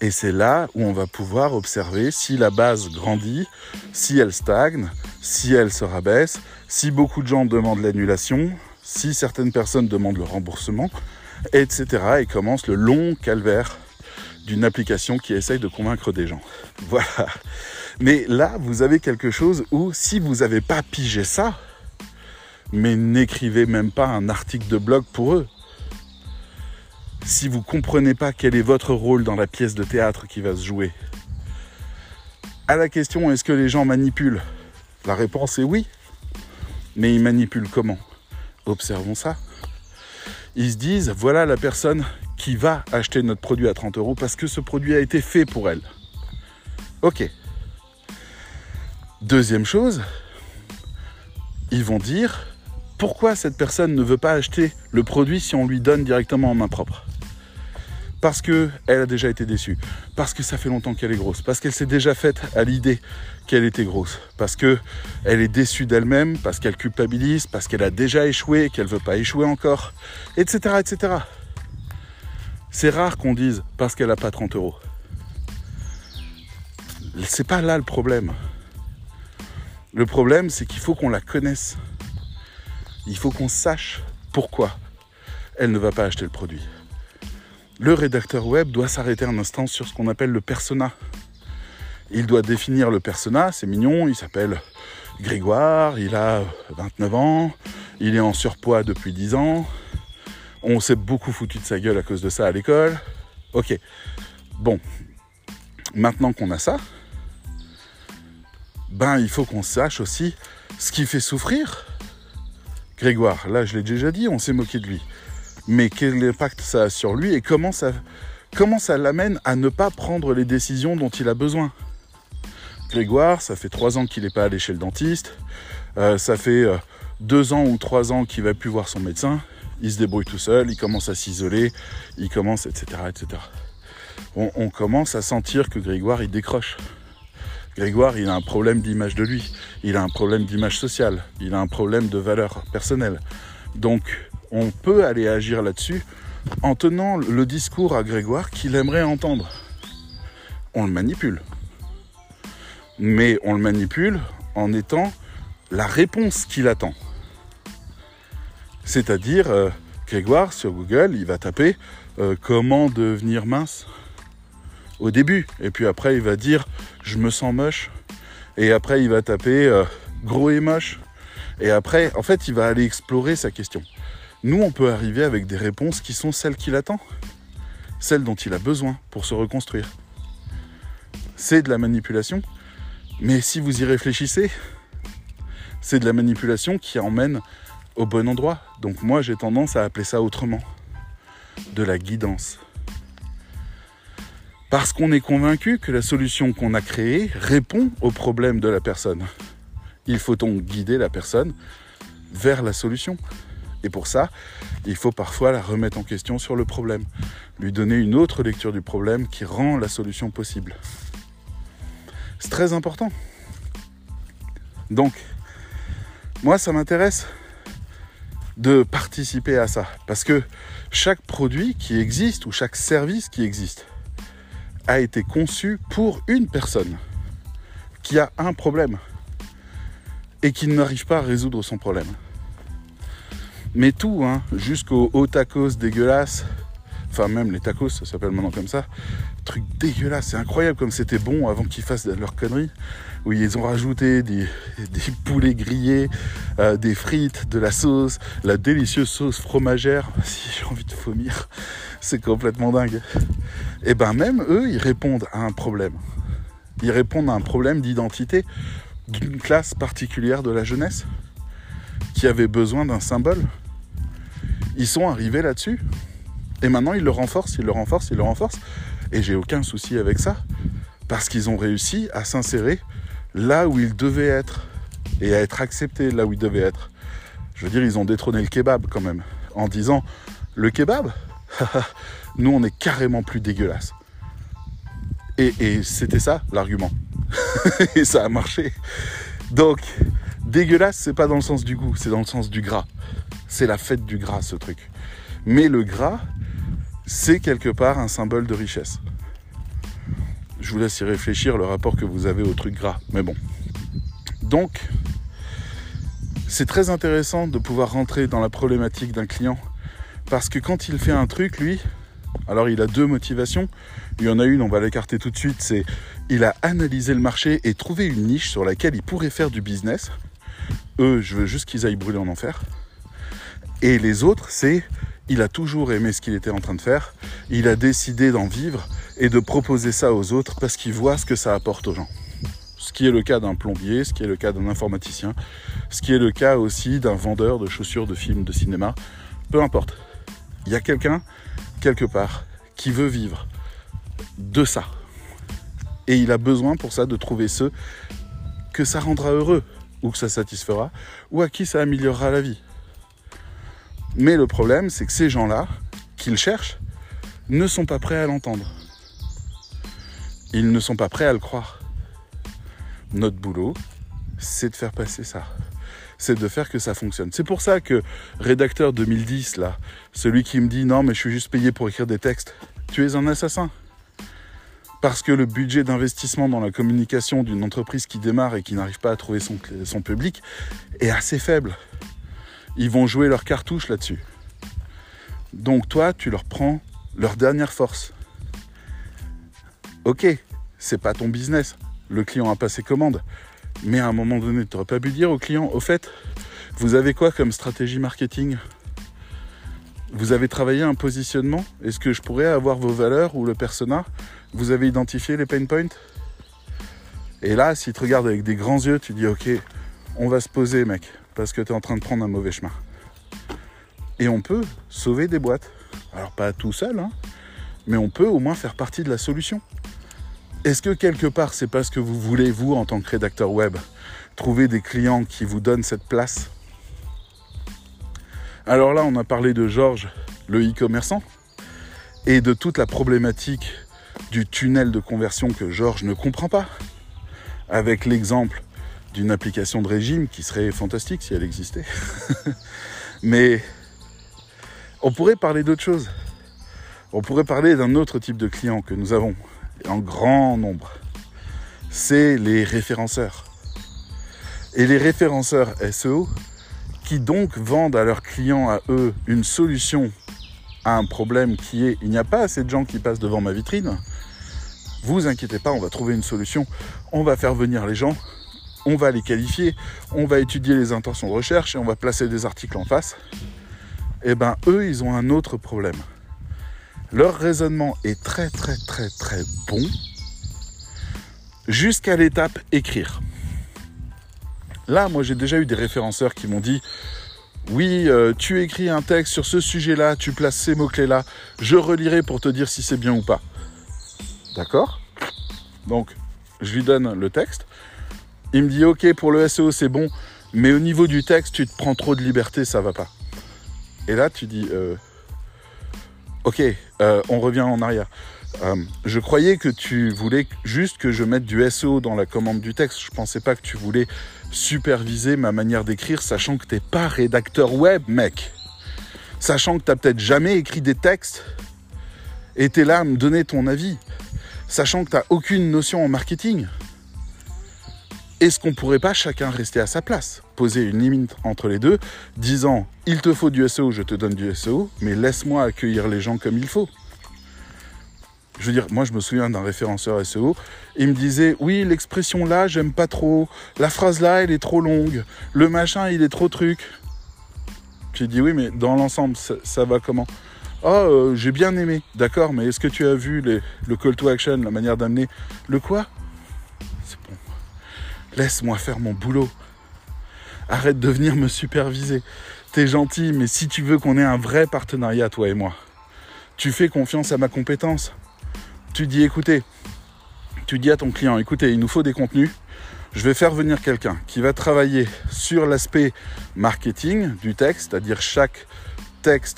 Et c'est là où on va pouvoir observer si la base grandit, si elle stagne, si elle se rabaisse, si beaucoup de gens demandent l'annulation, si certaines personnes demandent le remboursement, etc. Et commence le long calvaire d'une application qui essaye de convaincre des gens. *laughs* Voilà. Mais là, vous avez quelque chose où, si vous n'avez pas pigé ça, mais n'écrivez même pas un article de blog pour eux. Si vous ne comprenez pas quel est votre rôle dans la pièce de théâtre qui va se jouer. À la question est-ce que les gens manipulent? La réponse est oui. Mais ils manipulent comment? Observons ça. Ils se disent, voilà la personne qui va acheter notre produit à 30 euros parce que ce produit a été fait pour elle. Ok. Deuxième chose, ils vont dire, pourquoi cette personne ne veut pas acheter le produit si on lui donne directement en main propre? Parce qu'elle a déjà été déçue, parce que ça fait longtemps qu'elle est grosse, parce qu'elle s'est déjà faite à l'idée qu'elle était grosse, parce qu'elle est déçue d'elle-même, parce qu'elle culpabilise, parce qu'elle a déjà échoué qu'elle veut pas échouer encore, etc., etc. C'est rare qu'on dise parce qu'elle n'a pas 30 euros. C'est pas là le problème. Le problème, c'est qu'il faut qu'on la connaisse. Il faut qu'on sache pourquoi elle ne va pas acheter le produit le rédacteur web doit s'arrêter un instant sur ce qu'on appelle le persona. Il doit définir le persona, c'est mignon, il s'appelle Grégoire, il a 29 ans, il est en surpoids depuis 10 ans, on s'est beaucoup foutu de sa gueule à cause de ça à l'école. Ok, bon, maintenant qu'on a ça, ben il faut qu'on sache aussi ce qui fait souffrir Grégoire. Là, je l'ai déjà dit, on s'est moqué de lui. Mais quel impact ça a sur lui et comment ça, comment ça l'amène à ne pas prendre les décisions dont il a besoin? Grégoire, ça fait trois ans qu'il n'est pas allé chez le dentiste. Euh, ça fait euh, deux ans ou trois ans qu'il va plus voir son médecin. Il se débrouille tout seul, il commence à s'isoler, il commence, etc., etc. On, on commence à sentir que Grégoire, il décroche. Grégoire, il a un problème d'image de lui, il a un problème d'image sociale, il a un problème de valeur personnelle. Donc, on peut aller agir là-dessus en tenant le discours à Grégoire qu'il aimerait entendre. On le manipule. Mais on le manipule en étant la réponse qu'il attend. C'est-à-dire, euh, Grégoire, sur Google, il va taper euh, comment devenir mince? Au début. Et puis après, il va dire je me sens moche. Et après, il va taper euh, gros et moche. Et après, en fait, il va aller explorer sa question. Nous, on peut arriver avec des réponses qui sont celles qu'il attend, celles dont il a besoin pour se reconstruire. C'est de la manipulation, mais si vous y réfléchissez, c'est de la manipulation qui emmène au bon endroit. Donc moi, j'ai tendance à appeler ça autrement. De la guidance. Parce qu'on est convaincu que la solution qu'on a créée répond au problème de la personne. Il faut donc guider la personne vers la solution. Et pour ça, il faut parfois la remettre en question sur le problème, lui donner une autre lecture du problème qui rend la solution possible. C'est très important. Donc, moi, ça m'intéresse de participer à ça. Parce que chaque produit qui existe ou chaque service qui existe a été conçu pour une personne qui a un problème et qui n'arrive pas à résoudre son problème. Mais tout, hein, jusqu'aux hauts tacos dégueulasses, enfin même les tacos, ça s'appelle maintenant comme ça, truc dégueulasse, c'est incroyable comme c'était bon avant qu'ils fassent leur conneries, où ils ont rajouté des, poulets grillés, euh, des frites, de la sauce, la délicieuse sauce fromagère, *laughs* si j'ai envie de vomir, c'est complètement dingue. Et ben même eux, ils répondent à un problème. Ils répondent à un problème d'identité d'une classe particulière de la jeunesse qui avait besoin d'un symbole. Ils sont arrivés là-dessus. Et maintenant, ils le renforcent, ils le renforcent, ils le renforcent. Et j'ai aucun souci avec ça. Parce qu'ils ont réussi à s'insérer là où ils devaient être. Et à être acceptés là où ils devaient être. Je veux dire, ils ont détrôné le kebab quand même. En disant, le kebab *laughs* Nous, on est carrément plus dégueulasse. Et, et c'était ça l'argument. *laughs* et ça a marché. Donc, dégueulasse, c'est pas dans le sens du goût, c'est dans le sens du gras. C'est la fête du gras, ce truc. Mais le gras, c'est quelque part un symbole de richesse. Je vous laisse y réfléchir le rapport que vous avez au truc gras. Mais bon. Donc, c'est très intéressant de pouvoir rentrer dans la problématique d'un client. Parce que quand il fait un truc, lui, alors il a deux motivations. Il y en a une, on va l'écarter tout de suite, c'est il a analysé le marché et trouvé une niche sur laquelle il pourrait faire du business. Eux, je veux juste qu'ils aillent brûler en enfer. Et les autres, c'est il a toujours aimé ce qu'il était en train de faire. Il a décidé d'en vivre et de proposer ça aux autres parce qu'il voit ce que ça apporte aux gens. Ce qui est le cas d'un plombier, ce qui est le cas d'un informaticien, ce qui est le cas aussi d'un vendeur de chaussures, de films, de cinéma. Peu importe. Il y a quelqu'un quelque part, qui veut vivre de ça. Et il a besoin pour ça de trouver ceux que ça rendra heureux, ou que ça satisfera, ou à qui ça améliorera la vie. Mais le problème, c'est que ces gens-là, qu'ils cherchent, ne sont pas prêts à l'entendre. Ils ne sont pas prêts à le croire. Notre boulot, c'est de faire passer ça c'est de faire que ça fonctionne. C'est pour ça que rédacteur 2010, là, celui qui me dit non mais je suis juste payé pour écrire des textes, tu es un assassin. Parce que le budget d'investissement dans la communication d'une entreprise qui démarre et qui n'arrive pas à trouver son, son public est assez faible. Ils vont jouer leur cartouche là-dessus. Donc toi, tu leur prends leur dernière force. Ok, c'est pas ton business. Le client a passé commande. Mais à un moment donné, tu n'aurais pas pu dire au client, au fait, vous avez quoi comme stratégie marketing? Vous avez travaillé un positionnement? Est-ce que je pourrais avoir vos valeurs ou le persona? Vous avez identifié les pain points? Et là, s'il te regarde avec des grands yeux, tu dis ok, on va se poser mec, parce que tu es en train de prendre un mauvais chemin. Et on peut sauver des boîtes. Alors pas tout seul, hein, mais on peut au moins faire partie de la solution. Est-ce que quelque part c'est parce que vous voulez, vous, en tant que rédacteur web, trouver des clients qui vous donnent cette place? Alors là, on a parlé de Georges, le e-commerçant, et de toute la problématique du tunnel de conversion que Georges ne comprend pas, avec l'exemple d'une application de régime qui serait fantastique si elle existait. *laughs* Mais on pourrait parler d'autre chose. On pourrait parler d'un autre type de client que nous avons en grand nombre. C'est les référenceurs. Et les référenceurs SEO qui donc vendent à leurs clients, à eux, une solution à un problème qui est il n'y a pas assez de gens qui passent devant ma vitrine. Vous inquiétez pas, on va trouver une solution. On va faire venir les gens, on va les qualifier, on va étudier les intentions de recherche et on va placer des articles en face. Eh ben eux, ils ont un autre problème. Leur raisonnement est très très très très bon jusqu'à l'étape écrire. Là, moi j'ai déjà eu des référenceurs qui m'ont dit oui, euh, tu écris un texte sur ce sujet-là, tu places ces mots-clés-là, je relirai pour te dire si c'est bien ou pas. D'accord Donc, je lui donne le texte. Il me dit ok pour le SEO c'est bon, mais au niveau du texte tu te prends trop de liberté, ça va pas. Et là tu dis euh, ok, euh, on revient en arrière. Euh, je croyais que tu voulais juste que je mette du SEO dans la commande du texte. Je pensais pas que tu voulais superviser ma manière d'écrire, sachant que t'es pas rédacteur web, mec. Sachant que t'as peut-être jamais écrit des textes et t'es là à me donner ton avis. Sachant que t'as aucune notion en marketing. Est-ce qu'on pourrait pas chacun rester à sa place? Poser une limite entre les deux, disant il te faut du SEO, je te donne du SEO, mais laisse-moi accueillir les gens comme il faut. Je veux dire, moi je me souviens d'un référenceur SEO, il me disait oui, l'expression là, j'aime pas trop, la phrase là, elle est trop longue, le machin, il est trop truc. J'ai dit oui, mais dans l'ensemble, ça, va comment? Oh, j'ai bien aimé, d'accord, mais est-ce que tu as vu le call to action, la manière d'amener Le quoi? Laisse-moi faire mon boulot. Arrête de venir me superviser. T'es gentil, mais si tu veux qu'on ait un vrai partenariat, toi et moi, tu fais confiance à ma compétence. Tu dis, écoutez, tu dis à ton client, écoutez, il nous faut des contenus. Je vais faire venir quelqu'un qui va travailler sur l'aspect marketing du texte, c'est-à-dire chaque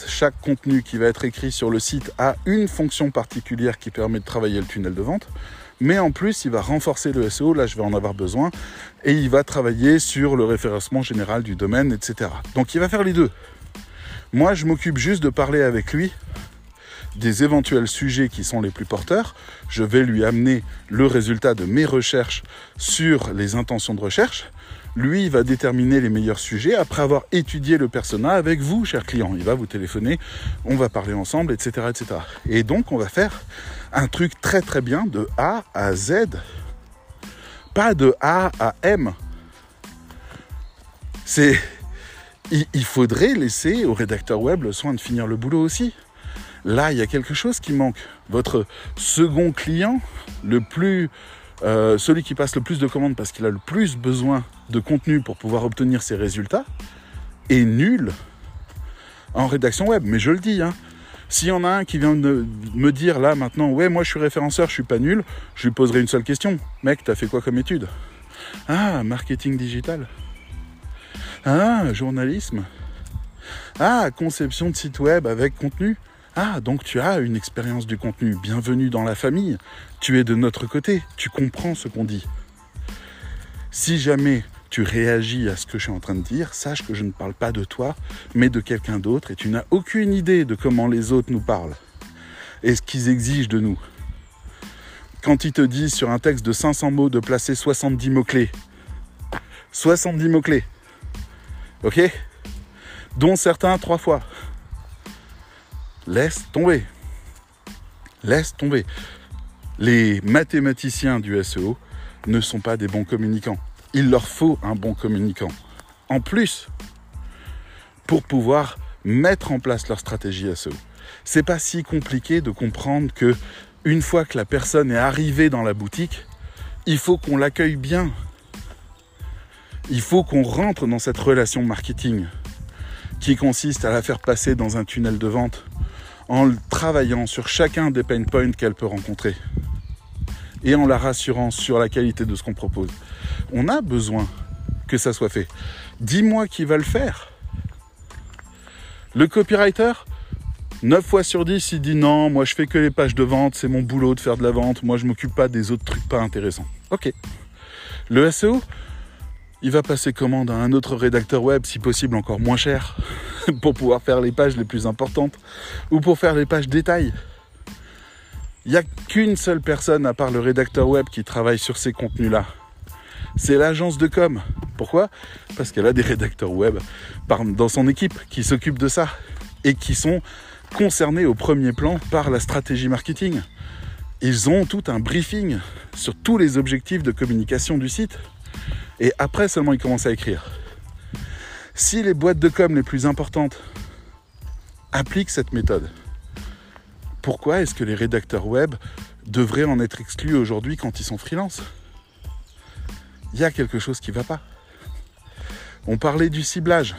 chaque contenu qui va être écrit sur le site a une fonction particulière qui permet de travailler le tunnel de vente mais en plus il va renforcer le SEO, là je vais en avoir besoin, et il va travailler sur le référencement général du domaine, etc. Donc il va faire les deux. Moi je m'occupe juste de parler avec lui des éventuels sujets qui sont les plus porteurs. Je vais lui amener le résultat de mes recherches sur les intentions de recherche. Lui, va déterminer les meilleurs sujets après avoir étudié le persona avec vous, cher client. Il va vous téléphoner, on va parler ensemble, etc., etc. Et donc, on va faire un truc très très bien de A à Z. Pas de A à M. C'est. Il faudrait laisser au rédacteur web le soin de finir le boulot aussi. Là, il y a quelque chose qui manque. Votre second client, le plus, euh, celui qui passe le plus de commandes parce qu'il a le plus besoin de contenu pour pouvoir obtenir ses résultats, est nul en rédaction web. Mais je le dis, hein, s'il y en a un qui vient de me dire là maintenant, ouais, moi je suis référenceur, je suis pas nul, je lui poserai une seule question. Mec, t'as fait quoi comme étude? Ah, marketing digital. Ah, journalisme. Ah, conception de site web avec contenu. Ah, donc tu as une expérience du contenu. Bienvenue dans la famille. Tu es de notre côté. Tu comprends ce qu'on dit. Si jamais tu réagis à ce que je suis en train de dire, sache que je ne parle pas de toi, mais de quelqu'un d'autre, et tu n'as aucune idée de comment les autres nous parlent et ce qu'ils exigent de nous. Quand ils te disent sur un texte de 500 mots de placer 70 mots-clés, 70 mots-clés, ok? Dont certains trois fois. Laisse tomber. Laisse tomber. Les mathématiciens du SEO ne sont pas des bons communicants il leur faut un bon communicant. En plus, pour pouvoir mettre en place leur stratégie SEO. C'est pas si compliqué de comprendre que une fois que la personne est arrivée dans la boutique, il faut qu'on l'accueille bien. Il faut qu'on rentre dans cette relation marketing qui consiste à la faire passer dans un tunnel de vente en travaillant sur chacun des pain points qu'elle peut rencontrer et en la rassurant sur la qualité de ce qu'on propose. On a besoin que ça soit fait. Dis-moi qui va le faire. Le copywriter, 9 fois sur 10, il dit non, moi je fais que les pages de vente, c'est mon boulot de faire de la vente, moi je m'occupe pas des autres trucs pas intéressants. Ok. Le SEO, il va passer commande à un autre rédacteur web, si possible encore moins cher, *laughs* pour pouvoir faire les pages les plus importantes, ou pour faire les pages détails. Il n'y a qu'une seule personne, à part le rédacteur web, qui travaille sur ces contenus-là. C'est l'agence de com. Pourquoi? Parce qu'elle a des rédacteurs web dans son équipe qui s'occupent de ça et qui sont concernés au premier plan par la stratégie marketing. Ils ont tout un briefing sur tous les objectifs de communication du site. Et après seulement ils commencent à écrire. Si les boîtes de com les plus importantes appliquent cette méthode, pourquoi est-ce que les rédacteurs web devraient en être exclus aujourd'hui quand ils sont freelance? Il y a quelque chose qui ne va pas. On parlait du ciblage.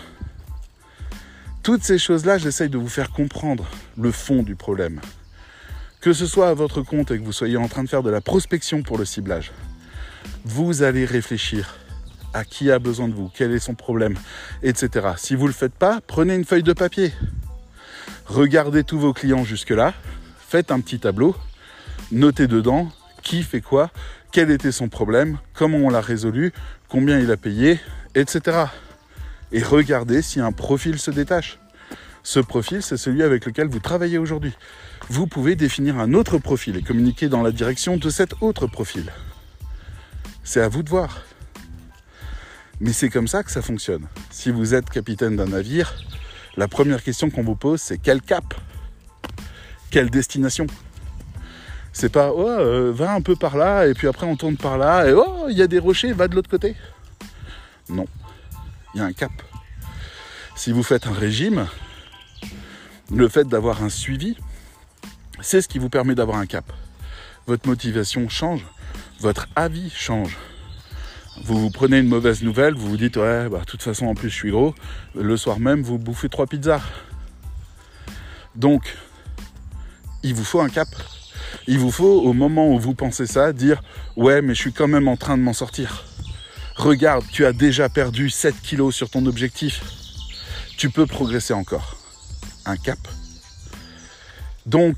Toutes ces choses-là, j'essaye de vous faire comprendre le fond du problème. Que ce soit à votre compte et que vous soyez en train de faire de la prospection pour le ciblage, vous allez réfléchir à qui a besoin de vous, quel est son problème, etc. Si vous ne le faites pas, prenez une feuille de papier. Regardez tous vos clients jusque-là, faites un petit tableau, notez dedans qui fait quoi, quel était son problème, comment on l'a résolu, combien il a payé, etc. Et regardez si un profil se détache. Ce profil, c'est celui avec lequel vous travaillez aujourd'hui. Vous pouvez définir un autre profil et communiquer dans la direction de cet autre profil. C'est à vous de voir. Mais c'est comme ça que ça fonctionne. Si vous êtes capitaine d'un navire, la première question qu'on vous pose, c'est quel cap? Quelle destination C'est pas oh, euh, va un peu par là et puis après on tourne par là et oh, il y a des rochers, va de l'autre côté. Non, il y a un cap. Si vous faites un régime, le fait d'avoir un suivi, c'est ce qui vous permet d'avoir un cap. Votre motivation change, votre avis change vous, vous prenez une mauvaise nouvelle, vous vous dites ouais, bah, de toute façon en plus je suis gros, le soir même vous bouffez trois pizzas. Donc, il vous faut un cap. Il vous faut au moment où vous pensez ça dire ouais mais je suis quand même en train de m'en sortir. Regarde, tu as déjà perdu 7 kilos sur ton objectif. Tu peux progresser encore. Un cap. Donc,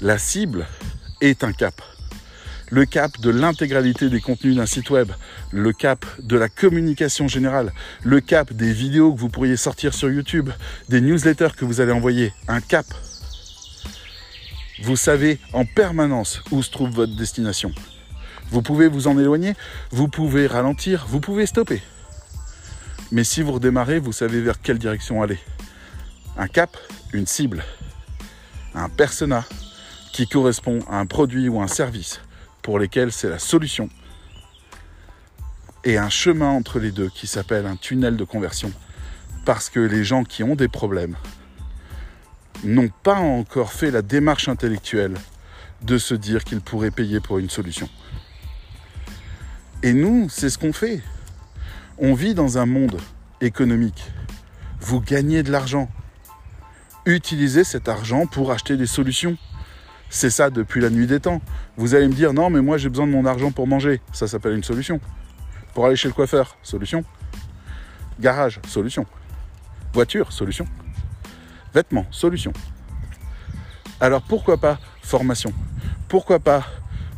la cible est un cap le cap de l'intégralité des contenus d'un site web, le cap de la communication générale, le cap des vidéos que vous pourriez sortir sur YouTube, des newsletters que vous allez envoyer, un cap. Vous savez en permanence où se trouve votre destination. Vous pouvez vous en éloigner, vous pouvez ralentir, vous pouvez stopper. Mais si vous redémarrez, vous savez vers quelle direction aller. Un cap, une cible, un persona qui correspond à un produit ou un service pour lesquels c'est la solution, et un chemin entre les deux qui s'appelle un tunnel de conversion. Parce que les gens qui ont des problèmes n'ont pas encore fait la démarche intellectuelle de se dire qu'ils pourraient payer pour une solution. Et nous, c'est ce qu'on fait. On vit dans un monde économique. Vous gagnez de l'argent. Utilisez cet argent pour acheter des solutions. C'est ça depuis la nuit des temps. Vous allez me dire non mais moi j'ai besoin de mon argent pour manger. Ça s'appelle une solution. Pour aller chez le coiffeur, solution. Garage, solution. Voiture, solution. Vêtements, solution. Alors pourquoi pas formation? Pourquoi pas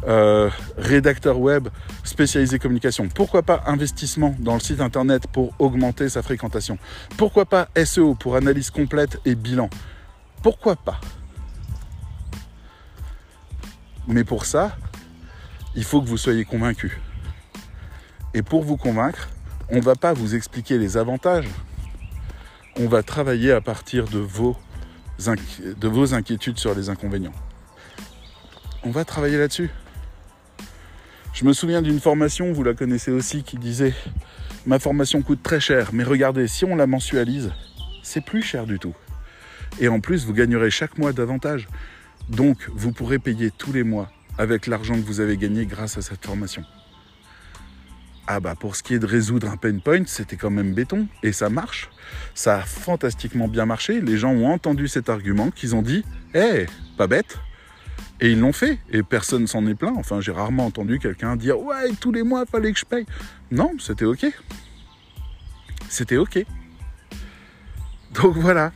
euh, rédacteur web spécialisé communication? Pourquoi pas investissement dans le site internet pour augmenter sa fréquentation? Pourquoi pas SEO pour analyse complète et bilan? Pourquoi pas? Mais pour ça, il faut que vous soyez convaincu. Et pour vous convaincre, on ne va pas vous expliquer les avantages. On va travailler à partir de vos, de vos inquiétudes sur les inconvénients. On va travailler là-dessus. Je me souviens d'une formation, vous la connaissez aussi, qui disait Ma formation coûte très cher, mais regardez, si on la mensualise, c'est plus cher du tout. Et en plus, vous gagnerez chaque mois davantage. Donc, vous pourrez payer tous les mois avec l'argent que vous avez gagné grâce à cette formation. Ah bah pour ce qui est de résoudre un pain point, c'était quand même béton et ça marche. Ça a fantastiquement bien marché. Les gens ont entendu cet argument qu'ils ont dit "Eh, pas bête." Et ils l'ont fait et personne s'en est plaint. Enfin, j'ai rarement entendu quelqu'un dire "Ouais, tous les mois, fallait que je paye." Non, c'était OK. C'était OK. Donc voilà.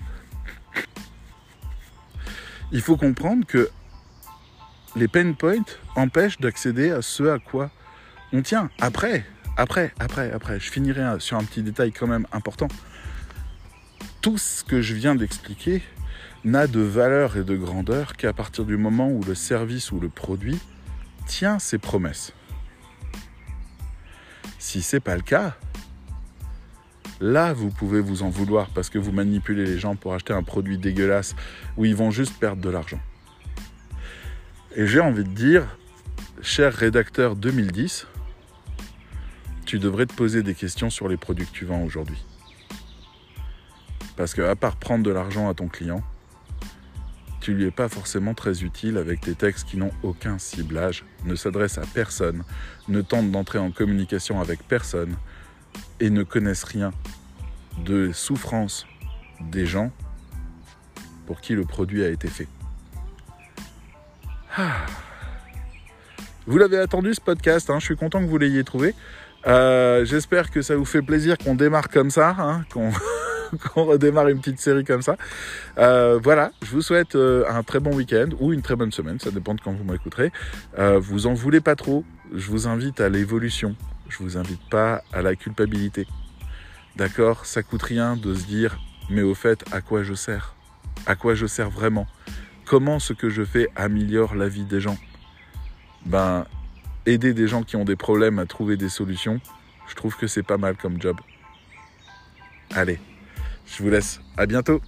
Il faut comprendre que les pain points empêchent d'accéder à ce à quoi on tient. Après, après, après, après, je finirai sur un petit détail quand même important. Tout ce que je viens d'expliquer n'a de valeur et de grandeur qu'à partir du moment où le service ou le produit tient ses promesses. Si c'est pas le cas, là vous pouvez vous en vouloir parce que vous manipulez les gens pour acheter un produit dégueulasse où ils vont juste perdre de l'argent. Et j'ai envie de dire, cher rédacteur 2010, tu devrais te poser des questions sur les produits que tu vends aujourd'hui. Parce que à part prendre de l'argent à ton client, tu lui es pas forcément très utile avec des textes qui n'ont aucun ciblage, ne s'adressent à personne, ne tentent d'entrer en communication avec personne et ne connaissent rien de souffrance des gens pour qui le produit a été fait. Ah. Vous l'avez attendu ce podcast, hein, je suis content que vous l'ayez trouvé. Euh, j'espère que ça vous fait plaisir qu'on démarre comme ça, hein, *laughs* qu'on redémarre une petite série comme ça. Euh, voilà, je vous souhaite euh, un très bon week-end ou une très bonne semaine, ça dépend de quand vous m'écouterez. vous en voulez pas trop, je vous invite à l'évolution, je vous invite pas à la culpabilité. D'accord Ça coûte rien de se dire, mais au fait, à quoi je sers? À quoi je sers vraiment? Comment ce que je fais améliore la vie des gens? Ben, aider des gens qui ont des problèmes à trouver des solutions, je trouve que c'est pas mal comme job. Allez, je vous laisse. À bientôt.